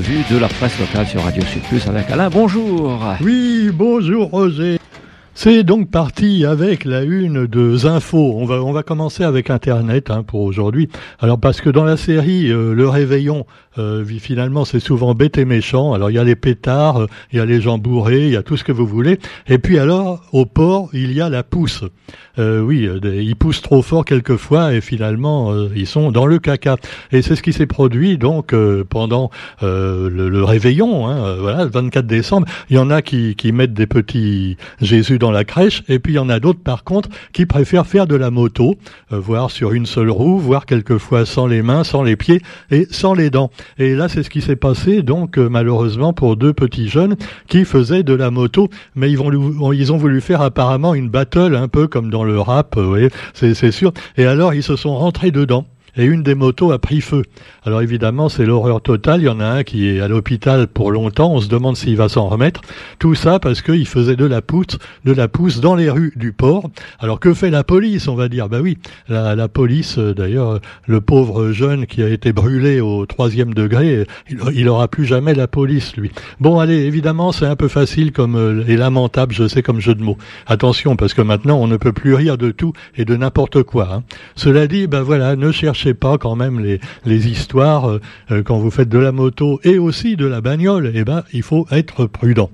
de la presse locale sur Radio Sud Plus avec Alain. Bonjour. Oui, bonjour Roger. C'est donc parti avec la une de Infos. On va, on va commencer avec Internet hein, pour aujourd'hui. Alors parce que dans la série euh, Le Réveillon, euh, finalement c'est souvent bête et méchant. Alors il y a les pétards, euh, il y a les gens bourrés, il y a tout ce que vous voulez. Et puis alors au port il y a la pousse. oui, ils poussent trop fort quelquefois et finalement ils sont dans le caca. Et c'est ce qui s'est produit donc pendant le, Réveillon, hein, voilà, le 24 décembre. Il y en a qui, qui mettent des petits Jésus la crèche, et puis il y en a d'autres par contre qui préfèrent faire de la moto, euh, voire sur une seule roue, voire quelquefois sans les mains, sans les pieds et sans les dents. Et là, c'est ce qui s'est passé donc euh, malheureusement pour deux petits jeunes qui faisaient de la moto, mais ils, ont voulu faire apparemment une battle un peu comme dans le rap, voyez, c'est sûr. Et alors ils se sont rentrés dedans et une des motos a pris feu. Alors évidemment, c'est l'horreur totale. Il y en a un qui est à l'hôpital pour longtemps. On se demande s'il va s'en remettre. Tout ça parce qu'il faisait de la pousse, de la pousse dans les rues du port. Alors que fait la police On va dire, bah oui, la, la police. Euh, d'ailleurs, le pauvre jeune qui a été brûlé au troisième degré, il, il aura plus jamais la police, lui. Bon, allez, évidemment, c'est un peu facile comme euh, et lamentable, je sais, comme jeu de mots. Attention, parce que maintenant, on ne peut plus rire de tout et de n'importe quoi. Hein. Cela dit, ben voilà, ne cherchez pas quand même les, histoires euh, euh, quand vous faites de la moto et aussi de la bagnole, eh ben, il faut être prudent.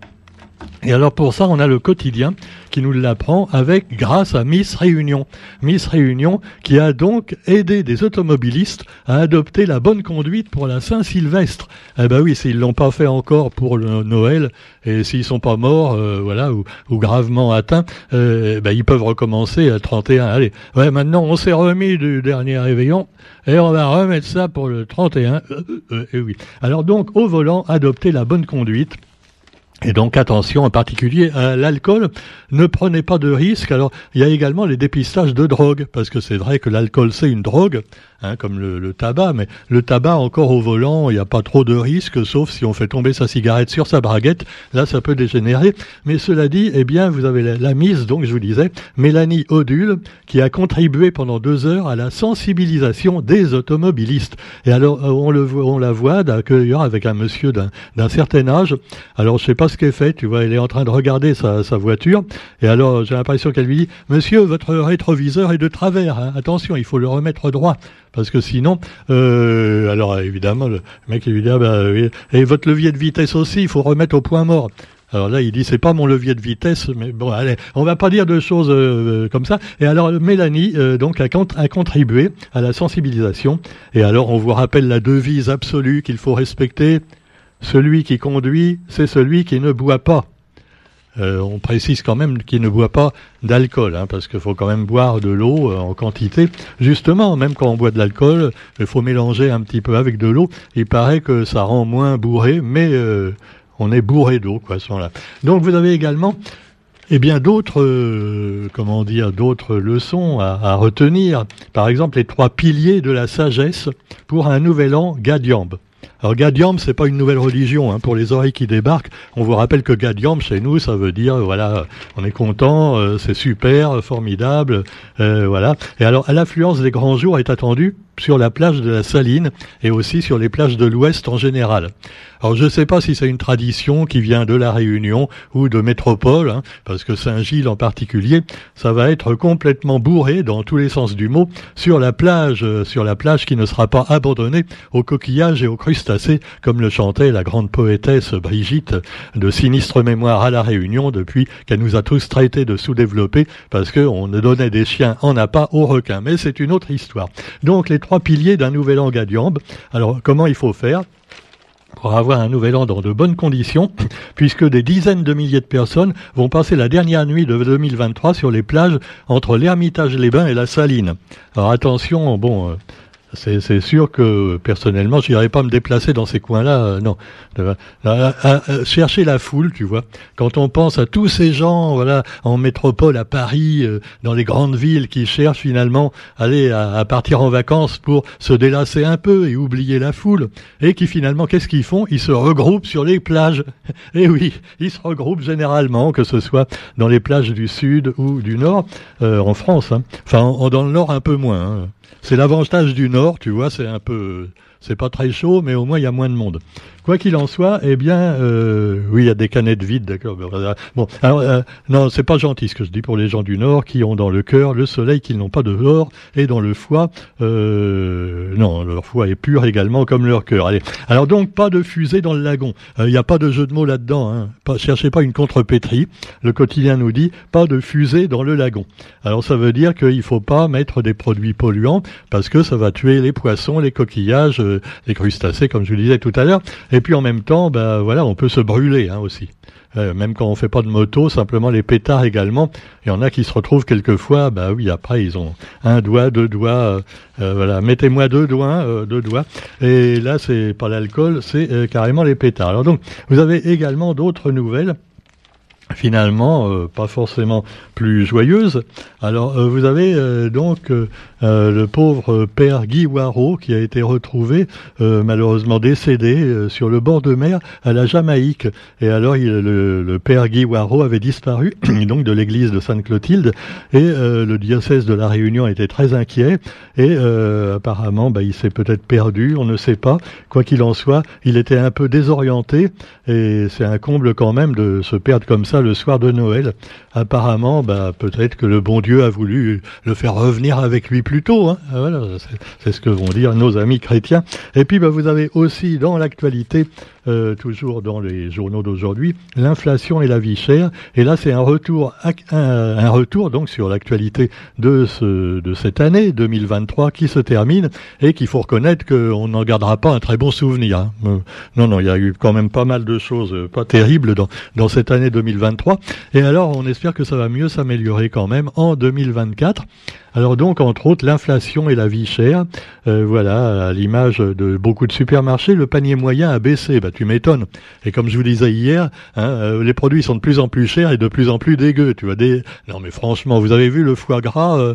Et alors pour ça, on a le quotidien qui nous l'apprend avec grâce à Miss Réunion. Miss Réunion qui a donc aidé des automobilistes à adopter la bonne conduite pour la Saint-Sylvestre. Eh ben oui, s'ils l'ont pas fait encore pour le Noël et s'ils sont pas morts, euh, voilà, ou, gravement atteints, euh, eh ben ils peuvent recommencer à 31. Allez, ouais, maintenant on s'est remis du dernier réveillon et on va remettre ça pour le 31. Euh, et oui. Alors donc au volant, adopter la bonne conduite. Et donc attention en particulier à l'alcool, ne prenez pas de risques. Alors il y a également les dépistages de drogue, parce que c'est vrai que l'alcool c'est une drogue, hein, comme le, tabac, mais le tabac encore au volant, il n'y a pas trop de risques, sauf si on fait tomber sa cigarette sur sa braguette, là ça peut dégénérer. Mais cela dit, eh bien vous avez la, mise, donc je vous disais, Mélanie Odule, qui a contribué pendant deux heures à la sensibilisation des automobilistes. Et alors on, le, on la voit d'ailleurs avec un monsieur d'un certain âge. Alors je sais pas ce qu'elle fait, tu vois, elle est en train de regarder sa, voiture, et alors j'ai l'impression qu'elle lui dit, Monsieur, votre rétroviseur est de travers, hein. attention, il faut le remettre droit, parce que sinon, euh, alors évidemment, le mec lui dit, ah, bah, et votre levier de vitesse aussi, il faut remettre au point mort. Alors là, il dit c'est pas mon levier de vitesse, mais bon, allez, on va pas dire de choses euh, comme ça. Et alors Mélanie euh, donc a, a, contribué à la sensibilisation. Et alors on vous rappelle la devise absolue qu'il faut respecter celui qui conduit, c'est celui qui ne boit pas. Euh, on précise quand même qu'il ne boit pas d'alcool, hein, parce qu'il faut quand même boire de l'eau euh, en quantité. Justement, même quand on boit de l'alcool, il faut mélanger un petit peu avec de l'eau. Il paraît que ça rend moins bourré, mais euh, on est bourré d'eau, quoi, ce là Donc vous avez également eh bien d'autres, comment dire, d'autres leçons à, à, retenir. Par exemple, les trois piliers de la sagesse pour un nouvel an Gadiambe. Alors Gadiam, c'est pas une nouvelle religion hein. pour les oreilles qui débarquent. On vous rappelle que Gadiam, chez nous, ça veut dire voilà, on est content, euh, c'est super, formidable, euh, voilà. Et alors, l'affluence des grands jours est attendue sur la plage de la Saline et aussi sur les plages de l'Ouest en général. Alors je ne sais pas si c'est une tradition qui vient de la Réunion ou de métropole, hein, parce que Saint-Gilles en particulier, ça va être complètement bourré dans tous les sens du mot sur la plage, euh, sur la plage qui ne sera pas abandonnée aux coquillages et aux crustacés, comme le chantait la grande poétesse Brigitte de sinistre mémoire à la Réunion depuis qu'elle nous a tous traités de sous-développés parce qu'on ne donnait des chiens en appât aux requins. Mais c'est une autre histoire. Trois piliers d'un nouvel an Gadiambe. Alors, comment il faut faire pour avoir un nouvel an dans de bonnes conditions, puisque des dizaines de milliers de personnes vont passer la dernière nuit de 2023 sur les plages entre l'Ermitage-les-Bains et la Saline. Alors attention, bon, euh, c'est sûr que personnellement, je n'irais pas me déplacer dans ces coins-là. Euh, non, chercher la foule, tu vois. Quand on pense à tous ces gens, voilà, en métropole, à Paris, euh, dans les grandes villes, qui cherchent finalement aller à, partir en vacances pour se délasser un peu et oublier la foule, et qui finalement, qu'est-ce qu'ils font? Ils se regroupent sur les plages. Et oui, ils se regroupent généralement, que ce soit dans les plages du sud ou du nord, euh, en France. Hein. Enfin, dans le nord un peu moins. Hein. C'est l'avantage du Nord, tu vois, c'est un peu c'est pas très chaud, mais au moins il y a moins de monde. Quoi qu'il en soit, eh bien, euh, oui, il y a des canettes vides, d'accord. Bon, alors, euh, non, c'est pas gentil ce que je dis pour les gens du Nord qui ont dans le cœur le soleil qu'ils n'ont pas dehors et dans le foie, euh, non, leur foie est pur également comme leur cœur. Allez, alors donc pas de fusée dans le lagon. Il n'y a pas de jeu de mots là-dedans. Hein. Cherchez pas une contrepétrie. Le quotidien nous dit pas de fusée dans le lagon. Alors ça veut dire qu'il faut pas mettre des produits polluants parce que ça va tuer les poissons, les coquillages, les crustacés, comme je vous disais tout à l'heure. Puis en même temps, ben voilà, on peut se brûler hein, aussi. Euh, même quand on fait pas de moto, simplement les pétards également. Il y en a qui se retrouvent quelquefois, bah oui, après ils ont un doigt, deux doigts, euh, euh, voilà, mettez-moi deux doigts, deux doigts. Et là, c'est pas l'alcool, c'est carrément les pétards. Alors donc, vous avez également d'autres nouvelles finalement euh, pas forcément plus joyeuse. Alors euh, vous avez euh, donc le pauvre père Guy Waro qui a été retrouvé malheureusement décédé sur le bord de mer à la Jamaïque. Et alors le, père Guy Waro avait disparu donc de l'église de Sainte-Clotilde et le diocèse de la Réunion était très inquiet et apparemment bah, il s'est peut-être perdu, on ne sait pas. Quoi qu'il en soit, il était un peu désorienté et c'est un comble quand même de se perdre comme ça le soir de Noël. Apparemment, bah, peut-être que le bon Dieu a voulu le faire revenir avec lui plus tôt. Hein. Ah, voilà, c'est ce que vont dire nos amis chrétiens. Et puis, bah, vous avez aussi dans l'actualité euh, toujours dans les journaux d'aujourd'hui, l'inflation et la vie chère. Et là, c'est un retour, retour donc sur l'actualité de ce, de cette année 2023 qui se termine et qu'il faut reconnaître qu'on n'en gardera pas un très bon souvenir. Hein. Euh, non, non, il y a eu quand même pas mal de choses euh, pas terribles dans cette année 2023. Et alors, on espère que ça va mieux s'améliorer quand même en 2024. Alors donc, entre autres, l'inflation et la vie chère. voilà, à l'image de beaucoup de supermarchés, le panier moyen a baissé. Bah, tu m'étonnes. Et comme je vous disais hier, hein, euh, les produits sont de plus en plus chers et de plus en plus dégueux. Tu vois, des... Non mais franchement, vous avez vu le foie gras, euh,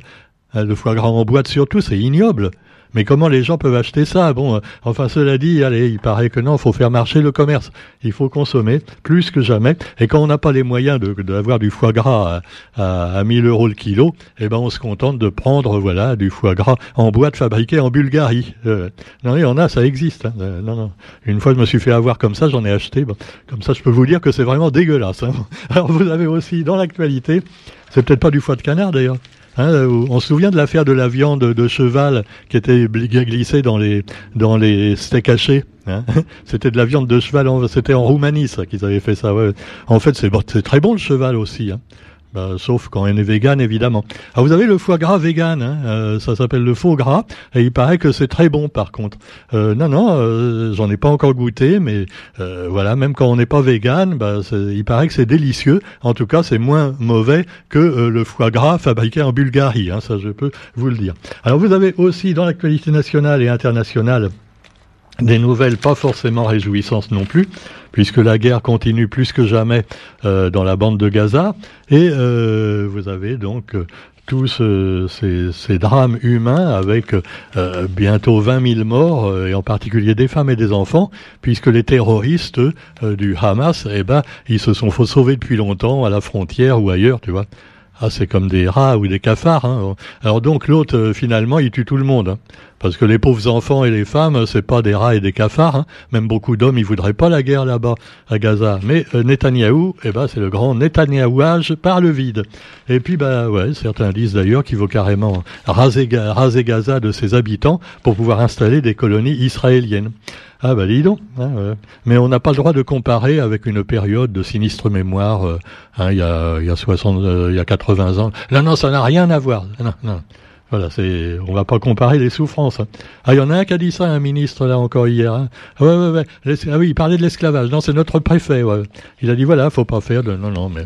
le foie gras en boîte surtout, c'est ignoble. Mais comment les gens peuvent acheter ça? Bon, euh, enfin cela dit, allez, il paraît que non, il faut faire marcher le commerce. Il faut consommer plus que jamais. Et quand on n'a pas les moyens d'avoir du foie gras à, à, 1000 euros le kilo, eh ben on se contente de prendre voilà du foie gras en boîte fabriqué en Bulgarie. Euh, non, il y en a, ça existe. Hein. Euh, non, non. Une fois, je me suis fait avoir comme ça, j'en ai acheté. comme ça, je peux vous dire que c'est vraiment dégueulasse. Hein. Alors vous avez aussi dans l'actualité, c'est peut-être pas du foie de canard d'ailleurs. Hein, euh, on se souvient de l'affaire de la viande de cheval qui était glissée dans les dans les steaks hachés. Hein c'était de la viande de cheval, c'était en Roumanie ça qu'ils avaient fait ça. En fait, c'est très bon le cheval aussi. Hein. Bah, sauf quand on est vegan, évidemment. Alors, vous avez le foie gras vegan, hein, euh, ça s'appelle le faux gras, et il paraît que c'est très bon par contre. Euh, non, non, euh, j'en ai pas encore goûté, mais voilà, même quand on n'est pas vegan, bah, il paraît que c'est délicieux. En tout cas, c'est moins mauvais que le foie gras fabriqué en Bulgarie, hein, ça je peux vous le dire. Alors vous avez aussi dans l'actualité nationale et internationale des nouvelles pas forcément réjouissantes non plus, puisque la guerre continue plus que jamais euh, dans la bande de Gaza, et euh, vous avez donc euh, tous ces, ces, drames humains avec bientôt 20 000 morts, et en particulier des femmes et des enfants, puisque les terroristes du Hamas, eh ben, ils se sont sauvés depuis longtemps à la frontière ou ailleurs, tu vois. Ah, c'est comme des rats ou des cafards. Hein. Alors donc l'autre, euh, finalement, il tue tout le monde. Hein. Parce que les pauvres enfants et les femmes, c'est pas des rats et des cafards. Hein. Même beaucoup d'hommes, ils voudraient pas la guerre là-bas, à Gaza. Mais euh, Netanyahou, eh ben, c'est le grand Netanyahouage par le vide. Et puis, bah ouais, certains disent d'ailleurs qu'il faut carrément raser, Gaza de ses habitants pour pouvoir installer des colonies israéliennes. Ah bah dis donc. Hein, Mais on n'a pas le droit de comparer avec une période de sinistre mémoire, euh, hein, il, y a, y a 60, euh, y a 80 ans. Là non, ça n'a rien à voir. Non, non. Voilà, c'est, on va pas comparer les souffrances. Hein. Ah, il y en a un qui a dit ça, un ministre là encore hier. Hein. Ouais, ouais, ouais. Ah oui, il parlait de l'esclavage. Non, c'est notre préfet. Il a dit voilà, faut pas faire de. Non, non, mais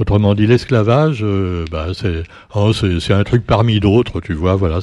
Autrement dit, l'esclavage, euh, bah, c'est oh, c'est un truc parmi d'autres, tu vois, voilà.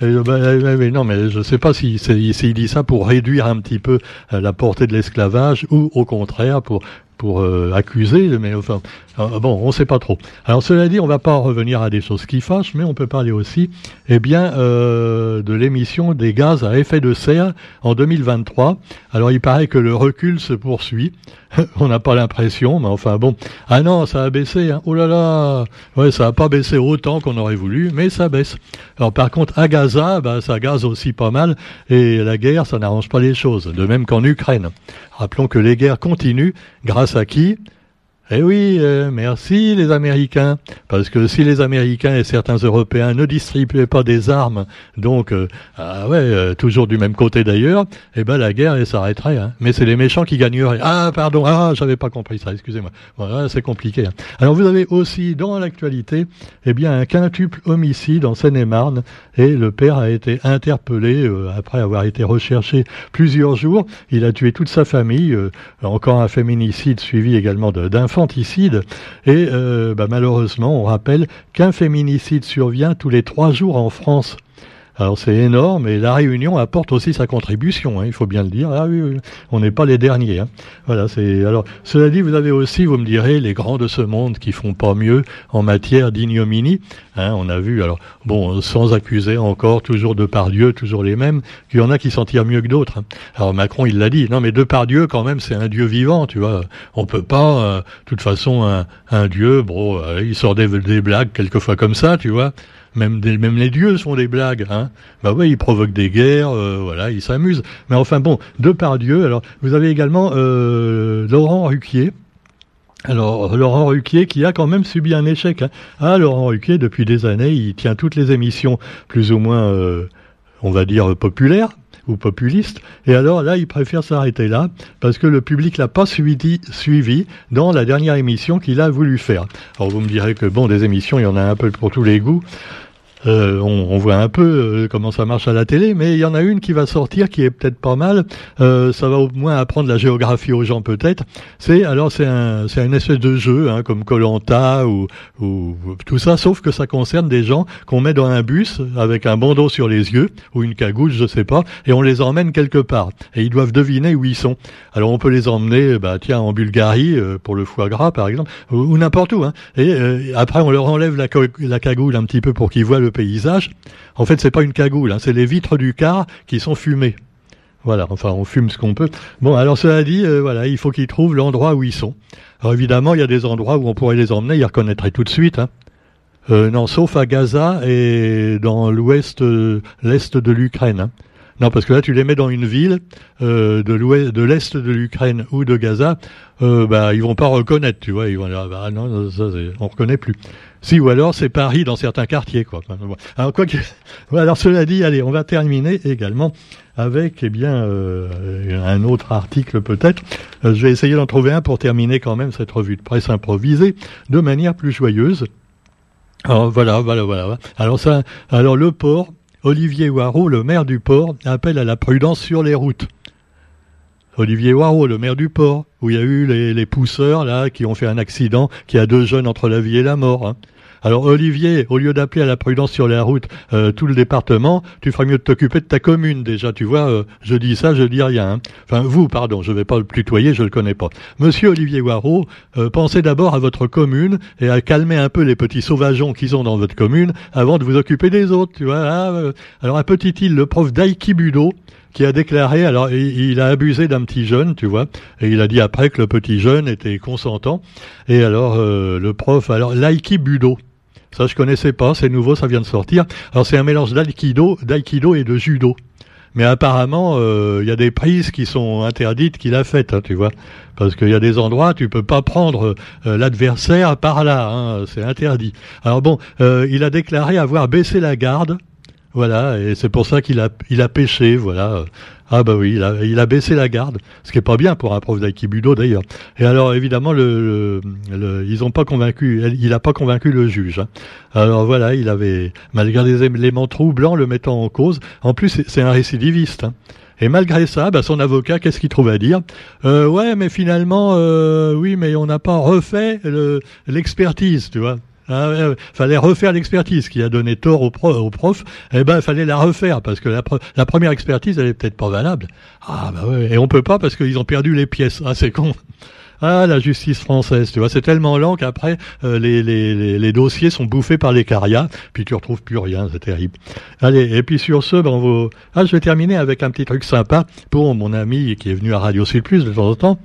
Bah, mais non, mais je sais pas si s'il dit ça pour réduire un petit peu euh, la portée de l'esclavage ou au contraire pour pour euh, accuser, mais enfin, Euh, bon, on ne sait pas trop. Alors cela dit, on va pas revenir à des choses qui fâchent, mais on peut parler aussi, eh bien, euh, de l'émission des gaz à effet de serre en 2023. Alors il paraît que le recul se poursuit. on n'a pas l'impression, mais enfin bon. Ah non, ça a baissé. Hein. Oh là là, ouais, ça a pas baissé autant qu'on aurait voulu, mais ça baisse. Alors par contre, à Gaza, bah, ça gaze aussi pas mal, et la guerre, ça n'arrange pas les choses. De même qu'en Ukraine. Rappelons que les guerres continuent. Grâce à qui? Eh oui, euh, merci les Américains, parce que si les Américains et certains Européens ne distribuaient pas des armes, donc euh, ah ouais, euh, toujours du même côté d'ailleurs, eh ben la guerre elle s'arrêterait. Hein. Mais c'est les méchants qui gagneraient. Ah pardon, ah j'avais pas compris ça, excusez-moi. Voilà, c'est compliqué. Hein. Alors vous avez aussi dans l'actualité, eh bien un quintuple homicide en Seine-et-Marne, et le père a été interpellé après avoir été recherché plusieurs jours. Il a tué toute sa famille, encore un féminicide suivi également et euh, bah, malheureusement, on rappelle qu'un féminicide survient tous les trois jours en France. Alors c'est énorme et la Réunion apporte aussi sa contribution, hein, il faut bien le dire. Ah oui, on n'est pas les derniers. Hein. Voilà, c'est alors cela dit, vous avez aussi, vous me direz, les grands de ce monde qui font pas mieux en matière d'ignominie. Hein, on a vu, alors bon, sans accuser encore toujours de par Dieu, toujours les mêmes, qu'il y en a qui s'en tirent mieux que d'autres. Alors Macron, il l'a dit. Non, mais de par Dieu, quand même, c'est un Dieu vivant, tu vois. On peut pas, euh, toute façon, un, Dieu, bon, euh, il sort des blagues quelquefois comme ça, tu vois. Même, même les dieux font des blagues. Hein. Bah oui, ils provoquent des guerres, euh, voilà, ils s'amusent. Mais enfin bon, de par Dieu. Alors, vous avez également euh, Laurent Ruquier. Alors, Laurent Ruquier qui a quand même subi un échec. Hein. Ah, Laurent Ruquier, depuis des années, il tient toutes les émissions plus ou moins, euh, on va dire, populaires ou populiste. Et alors là, il préfère s'arrêter là parce que le public l'a pas suivi, suivi dans la dernière émission qu'il a voulu faire. Alors vous me direz que bon, des émissions, il y en a un peu pour tous les goûts. Euh, on, voit un peu euh, comment ça marche à la télé, mais il y en a une qui va sortir qui est peut-être pas mal. Euh, ça va au moins apprendre la géographie aux gens peut-être. C'est alors c'est un c'est une espèce de jeu hein, comme Colanta ou, ou tout ça, sauf que ça concerne des gens qu'on met dans un bus avec un bandeau sur les yeux ou une cagoule, je sais pas, et on les emmène quelque part et ils doivent deviner où ils sont. Alors on peut les emmener, bah tiens en Bulgarie pour le foie gras par exemple, ou, n'importe où. Hein. Et après on leur enlève la, la cagoule un petit peu pour qu'ils voient paysage. En fait, c'est pas une cagoule, hein, c'est les vitres du car qui sont fumées. Voilà, enfin, on fume ce qu'on peut. Bon, alors cela dit, euh, voilà, il faut qu'ils trouvent l'endroit où ils sont. Alors évidemment, il y a des endroits où on pourrait les emmener, ils reconnaîtraient tout de suite. Hein. Euh, non, sauf à Gaza et dans l'ouest, euh, l'est de l'Ukraine. Hein. Non, parce que là, tu les mets dans une ville euh, de l'ouest, de l'est de l'Ukraine ou de Gaza, euh, bah, ils vont pas reconnaître, tu vois. Ils vont dire, bah, non, ça, on reconnaît plus. Si, ou alors c'est Paris dans certains quartiers, quoi. Alors, quoi que, alors cela dit, allez, on va terminer également avec, eh bien, euh, un autre article peut-être. Euh, je vais essayer d'en trouver un pour terminer quand même cette revue de presse improvisée de manière plus joyeuse. Alors voilà, voilà, voilà. Alors ça, alors le port, Olivier Waro, le maire du port, appelle à la prudence sur les routes. Olivier Waro, le maire du port, où il y a eu les, pousseurs là qui ont fait un accident qui a deux jeunes entre la vie et la mort. Hein. Alors Olivier, au lieu d'appeler à la prudence sur la route euh, tout le département, tu ferais mieux de t'occuper de ta commune déjà. Tu vois, euh, je dis ça, je dis rien. Hein. Enfin vous, pardon, je ne vais pas le tutoyer, je le connais pas. Monsieur Olivier Waro, euh, pensez d'abord à votre commune et à calmer un peu les petits sauvageons qui sont dans votre commune avant de vous occuper des autres. Tu vois. Ah, alors un petit île, le prof d'Aikibudo qui a déclaré, alors il, a abusé d'un petit jeune, tu vois, et il a dit après que le petit jeune était consentant. Et alors le prof, alors l'Aikibudo, ça, je connaissais pas, c'est nouveau, ça vient de sortir. Alors, c'est un mélange d'aïkido, d'aïkido et de judo. Mais apparemment, euh, il y a des prises qui sont interdites qu'il a faites, hein, tu vois. Parce qu'il y a des endroits, tu peux pas prendre euh, l'adversaire par là, hein, c'est interdit. Alors bon, euh, il a déclaré avoir baissé la garde, voilà, et c'est pour ça qu'il a, il a pêché, voilà. Ah bah oui, il a, baissé la garde, ce qui est pas bien pour un prof d'aïkibudo d'ailleurs. Et alors évidemment, le, ils ont pas convaincu, il a pas convaincu le juge. Hein. Alors voilà, il avait, malgré des éléments troublants le mettant en cause, en plus c'est un récidiviste. Hein. Et malgré ça, bah, son avocat, qu'est-ce qu'il trouve à dire? Euh, Ouais, mais finalement, euh, oui, mais on n'a pas refait l'expertise, tu vois. Ah, fallait refaire l'expertise qui a donné tort au, prof, au prof. Eh ben, fallait la refaire parce que la, la première expertise, elle est peut-être pas valable. Ah bah ouais. Et on peut pas parce qu'ils ont perdu les pièces. Ah c'est con. Ah, la justice française, tu vois, c'est tellement lent qu'après, euh, les, les, les, dossiers sont bouffés par les carias, puis tu retrouves plus rien, c'est terrible. Allez, et puis sur ce, ben, on va... ah, je vais terminer avec un petit truc sympa pour mon ami qui est venu à Radio Sud Plus de temps en temps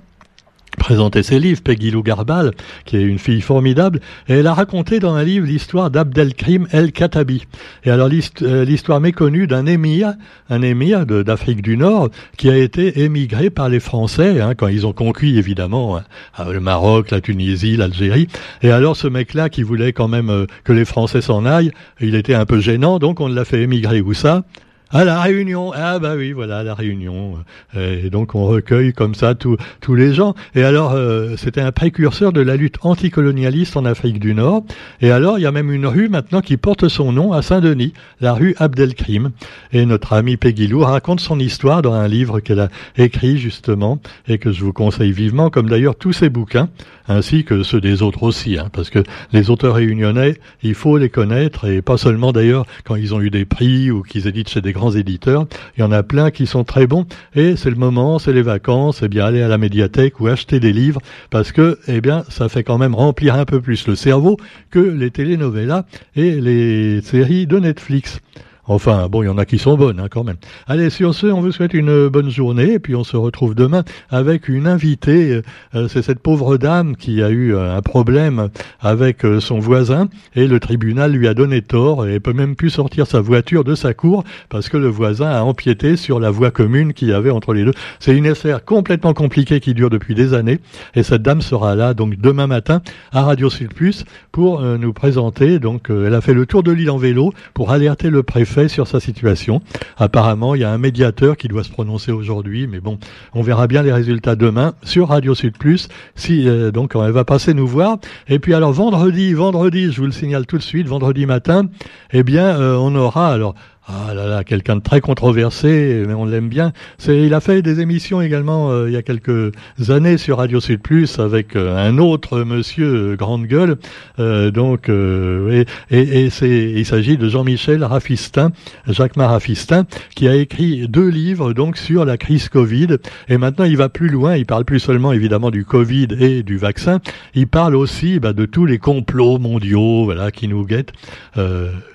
présenter ses livres, Peggy Lou Garbal, qui est une fille formidable, et elle a raconté dans un livre l'histoire d'Abdelkrim El-Khattabi. Et alors euh, l'histoire méconnue d'un émir, un émir d'Afrique du Nord, qui a été émigré par les Français, hein, quand ils ont conquis évidemment hein, le Maroc, la Tunisie, l'Algérie. Et alors ce mec-là qui voulait quand même euh, que les Français s'en aillent, il était un peu gênant, donc on l'a fait émigrer où ça? À la Réunion. Ah bah oui, voilà, la Réunion. Et donc on recueille comme ça tous tous les gens. Et alors euh, c'était un précurseur de la lutte anticolonialiste en Afrique du Nord. Et alors il y a même une rue maintenant qui porte son nom à Saint-Denis, la rue Abdelkrim. Et notre amie Peggy raconte son histoire dans un livre qu'elle a écrit justement et que je vous conseille vivement, comme d'ailleurs tous ses bouquins, ainsi que ceux des autres aussi, hein, parce que les auteurs réunionnais, il faut les connaître et pas seulement d'ailleurs quand ils ont eu des prix ou qu'ils éditent chez des grands éditeurs. Il y en a plein qui sont très bons et c'est le moment, c'est les vacances, eh bien aller à la médiathèque ou acheter des livres parce que eh bien ça fait quand même remplir un peu plus le cerveau que les telenovelas et les séries de Netflix. Enfin, bon, il y en a qui sont bonnes hein, quand même. Allez, sur ce, on vous souhaite une bonne journée et puis on se retrouve demain avec une invitée. Euh, c'est cette pauvre dame qui a eu euh, un problème avec euh, son voisin et le tribunal lui a donné tort et peut même plus sortir sa voiture de sa cour parce que le voisin a empiété sur la voie commune qu'il y avait entre les deux. C'est une affaire complètement compliquée qui dure depuis des années et cette dame sera là donc demain matin à Radio Sud Plus pour nous présenter. Donc, elle a fait le tour de l'île en vélo pour alerter le préfet sur sa situation. Apparemment, il y a un médiateur qui doit se prononcer aujourd'hui, mais bon, on verra bien les résultats demain sur Radio Sud Plus. Si euh, donc elle va passer nous voir. Et puis alors vendredi, vendredi, je vous le signale tout de suite, vendredi matin, eh bien, euh, on aura alors ah là là, quelqu'un de très controversé, mais on l'aime bien. C'est, il a fait des émissions également euh, il y a quelques années sur Radio Sud Plus avec euh, un autre monsieur euh, grande gueule. donc, et, et, c'est, il s'agit de Jean-Michel Raffistin, Jacques Raffistin, qui a écrit deux livres donc sur la crise Covid. Et maintenant, il va plus loin. Il parle plus seulement évidemment du Covid et du vaccin. Il parle aussi bah, de tous les complots mondiaux, voilà, qui nous guettent.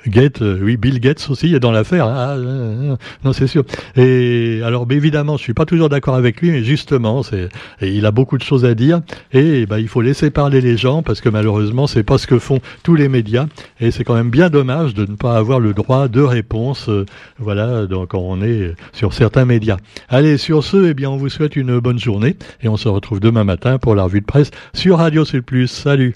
Gates, oui, Bill Gates aussi est faire. Ah, ah, ah, non, c'est sûr. Et alors, évidemment, je suis pas toujours d'accord avec lui, mais justement, c'est, il a beaucoup de choses à dire. Et bah, il faut laisser parler les gens parce que malheureusement, c'est pas ce que font tous les médias. Et c'est quand même bien dommage de ne pas avoir le droit de réponse. Euh, voilà, donc on est sur certains médias. Allez, sur ce, eh bien, on vous souhaite une bonne journée et on se retrouve demain matin pour la revue de presse sur Radio C+. Salut.